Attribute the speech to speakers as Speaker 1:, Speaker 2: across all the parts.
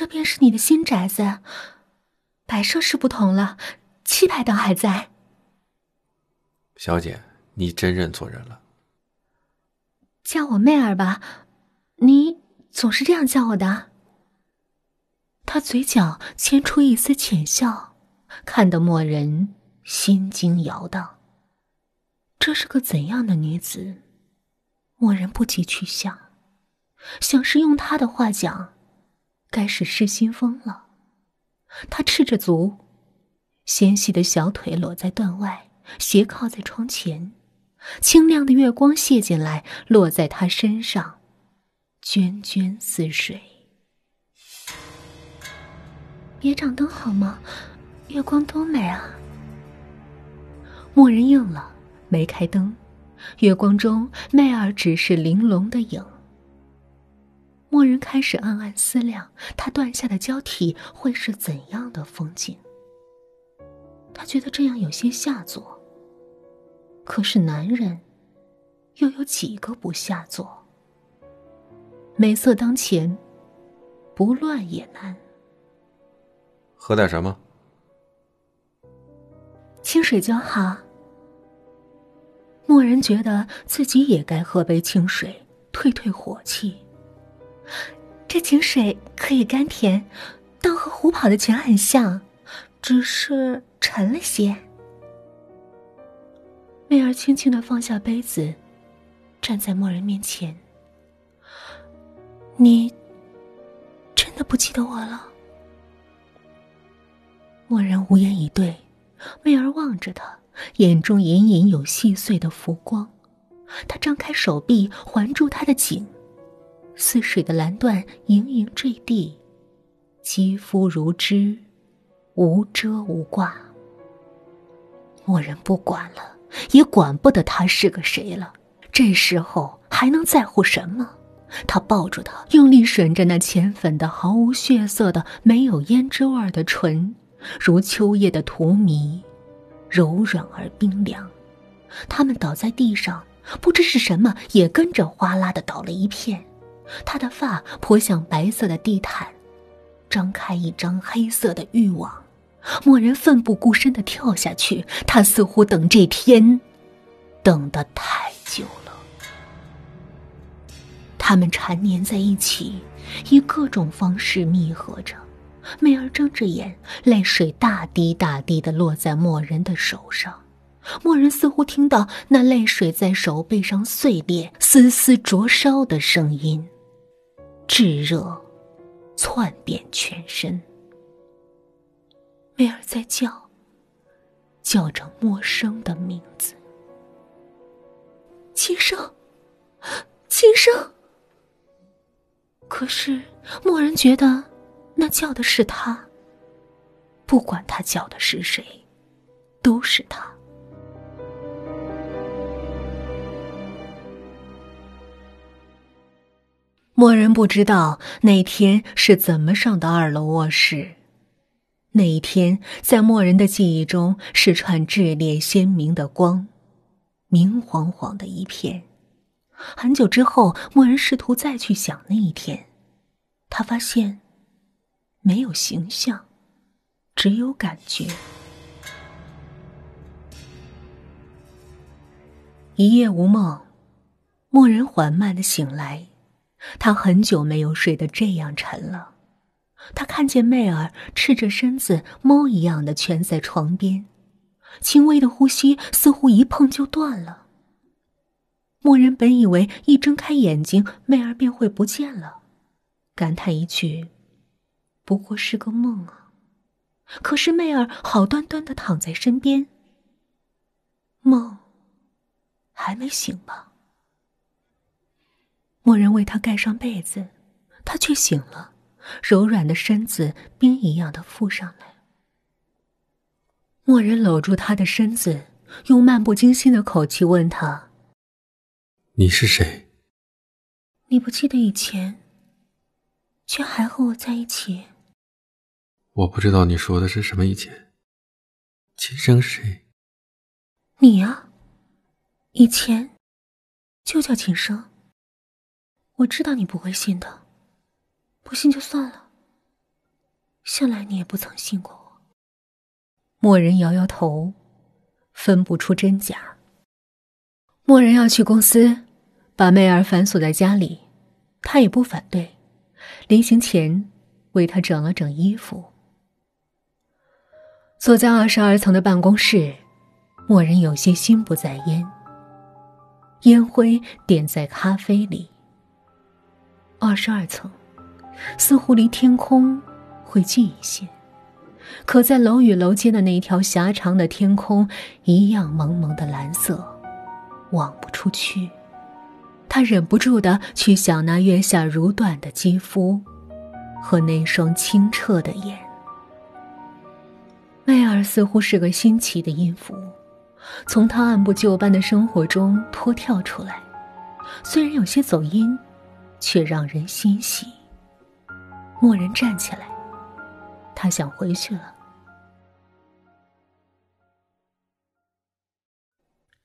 Speaker 1: 这便是你的新宅子。摆设是不同了，气派倒还在。
Speaker 2: 小姐，你真认错人了。
Speaker 1: 叫我妹儿吧，你总是这样叫我的。他嘴角牵出一丝浅笑，看得莫人心惊摇荡。这是个怎样的女子？莫人不及去想，想是用他的话讲，该是失心疯了。他赤着足，纤细的小腿裸在段外。斜靠在窗前，清亮的月光泻进来，落在他身上，涓涓似水。别掌灯好吗？月光多美啊！默人应了，没开灯。月光中，媚儿只是玲珑的影。默人开始暗暗思量，他断下的交替会是怎样的风景？他觉得这样有些下作。可是男人，又有几个不下作？美色当前，不乱也难。
Speaker 2: 喝点什么？
Speaker 1: 清水就好。默然觉得自己也该喝杯清水，退退火气。这井水可以甘甜，倒和虎跑的泉很像，只是沉了些。媚儿轻轻的放下杯子，站在默人面前。你真的不记得我了？默然无言以对，媚儿望着他，眼中隐隐有细碎的浮光。他张开手臂环住他的颈，似水的蓝缎盈盈坠地，肌肤如织，无遮无挂。默人不管了。也管不得他是个谁了。这时候还能在乎什么？他抱住她，用力吮着那浅粉的、毫无血色的、没有胭脂味的唇，如秋叶的荼蘼，柔软而冰凉。他们倒在地上，不知是什么，也跟着哗啦的倒了一片。他的发泼向白色的地毯，张开一张黑色的欲望。莫人奋不顾身的跳下去，他似乎等这天，等得太久了。他们缠绵在一起，以各种方式密合着。媚儿睁着眼，泪水大滴大滴的落在莫人的手上。莫人似乎听到那泪水在手背上碎裂、丝丝灼烧的声音，炙热窜遍全身。贝尔在叫，叫着陌生的名字。轻声，轻声。可是默然觉得，那叫的是他。不管他叫的是谁，都是他。默人不知道那天是怎么上的二楼卧室。那一天，在默人的记忆中是串炽烈鲜明的光，明晃晃的一片。很久之后，默人试图再去想那一天，他发现没有形象，只有感觉。一夜无梦，默人缓慢的醒来，他很久没有睡得这样沉了。他看见媚儿赤着身子，猫一样的蜷在床边，轻微的呼吸似乎一碰就断了。默人本以为一睁开眼睛，媚儿便会不见了，感叹一句：“不过是个梦啊。”可是媚儿好端端的躺在身边，梦还没醒吧？默人为他盖上被子，他却醒了。柔软的身子冰一样的附上来。默人搂住他的身子，用漫不经心的口气问他：“
Speaker 2: 你是谁？”
Speaker 1: 你不记得以前，却还和我在一起。
Speaker 2: 我不知道你说的是什么以前。今生谁？
Speaker 1: 你呀，以前就叫今生。我知道你不会信的。不信就算了，向来你也不曾信过我。默人摇摇头，分不出真假。默人要去公司，把媚儿反锁在家里，他也不反对。临行前，为他整了整衣服。坐在二十二层的办公室，默人有些心不在焉。烟灰点在咖啡里。二十二层，似乎离天空会近一些，可在楼与楼间的那条狭长的天空，一样蒙蒙的蓝色，望不出去。他忍不住的去想那月下如缎的肌肤，和那双清澈的眼。媚儿似乎是个新奇的音符，从他按部就班的生活中脱跳出来，虽然有些走音，却让人欣喜。默人站起来，他想回去了。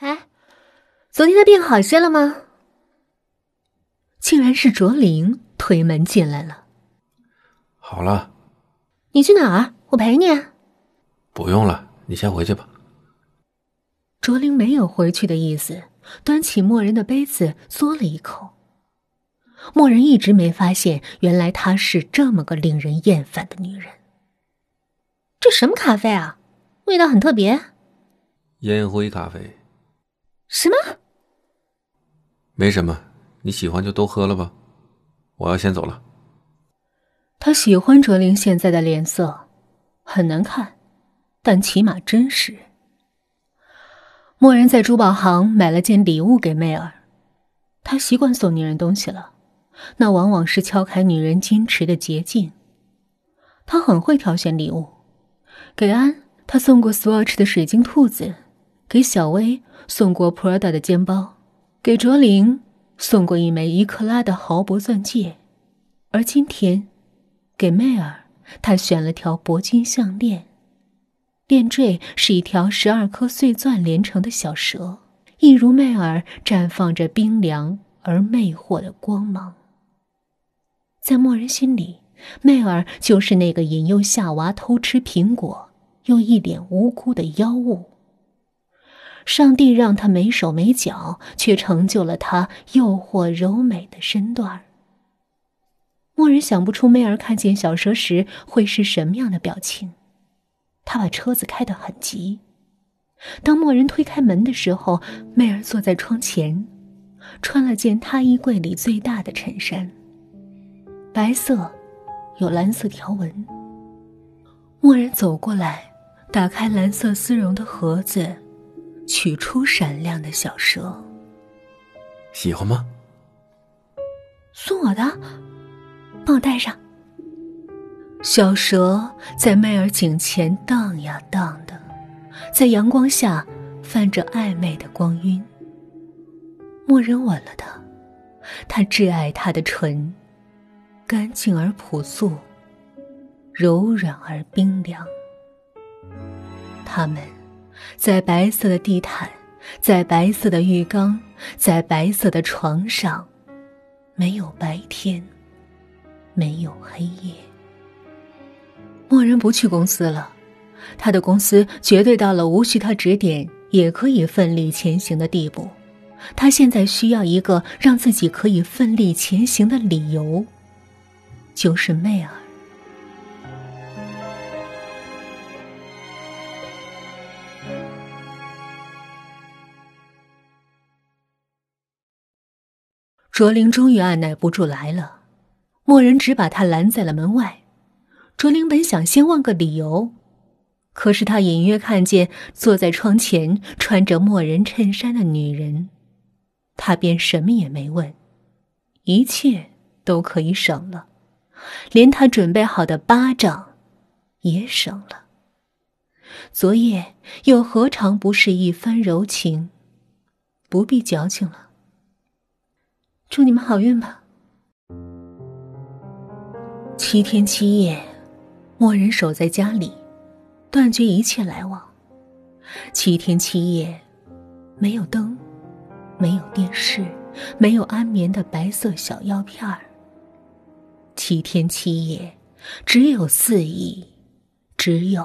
Speaker 1: 哎，昨天的病好些了吗？竟然是卓林推门进来了。
Speaker 2: 好了。
Speaker 1: 你去哪儿？我陪你。
Speaker 2: 不用了，你先回去吧。
Speaker 1: 卓林没有回去的意思，端起默人的杯子嘬了一口。默人一直没发现，原来她是这么个令人厌烦的女人。这什么咖啡啊？味道很特别。
Speaker 2: 烟灰咖啡。
Speaker 1: 什么？
Speaker 2: 没什么。你喜欢就都喝了吧，我要先走了。
Speaker 1: 他喜欢卓林现在的脸色，很难看，但起码真实。默然在珠宝行买了件礼物给媚儿，他习惯送女人东西了，那往往是敲开女人矜持的捷径。他很会挑选礼物，给安他送过 Swatch 的水晶兔子，给小薇送过 Prada 的肩包，给卓林。送过一枚一克拉的豪博钻戒，而今天，给媚儿，他选了条铂金项链，链坠是一条十二颗碎钻连成的小蛇，一如媚儿绽放着冰凉而魅惑的光芒。在默人心里，媚儿就是那个引诱夏娃偷吃苹果又一脸无辜的妖物。上帝让他没手没脚，却成就了他诱惑柔美的身段默人想不出媚儿看见小蛇时会是什么样的表情。他把车子开得很急。当默人推开门的时候，媚儿坐在窗前，穿了件他衣柜里最大的衬衫，白色，有蓝色条纹。默人走过来，打开蓝色丝绒的盒子。取出闪亮的小蛇，
Speaker 2: 喜欢吗？
Speaker 1: 送我的，帮我戴上。小蛇在媚儿颈前荡呀荡的，在阳光下泛着暧昧的光晕。默人吻了她，他挚爱她的唇，干净而朴素，柔软而冰凉。他们。在白色的地毯，在白色的浴缸，在白色的床上，没有白天，没有黑夜。默人不去公司了，他的公司绝对到了无需他指点也可以奋力前行的地步。他现在需要一个让自己可以奋力前行的理由，就是媚儿。卓林终于按耐不住来了，默人只把他拦在了门外。卓林本想先问个理由，可是他隐约看见坐在窗前穿着默人衬衫的女人，他便什么也没问，一切都可以省了，连他准备好的巴掌也省了。昨夜又何尝不是一番柔情？不必矫情了。祝你们好运吧。七天七夜，默人守在家里，断绝一切来往。七天七夜，没有灯，没有电视，没有安眠的白色小药片儿。七天七夜，只有四意，只有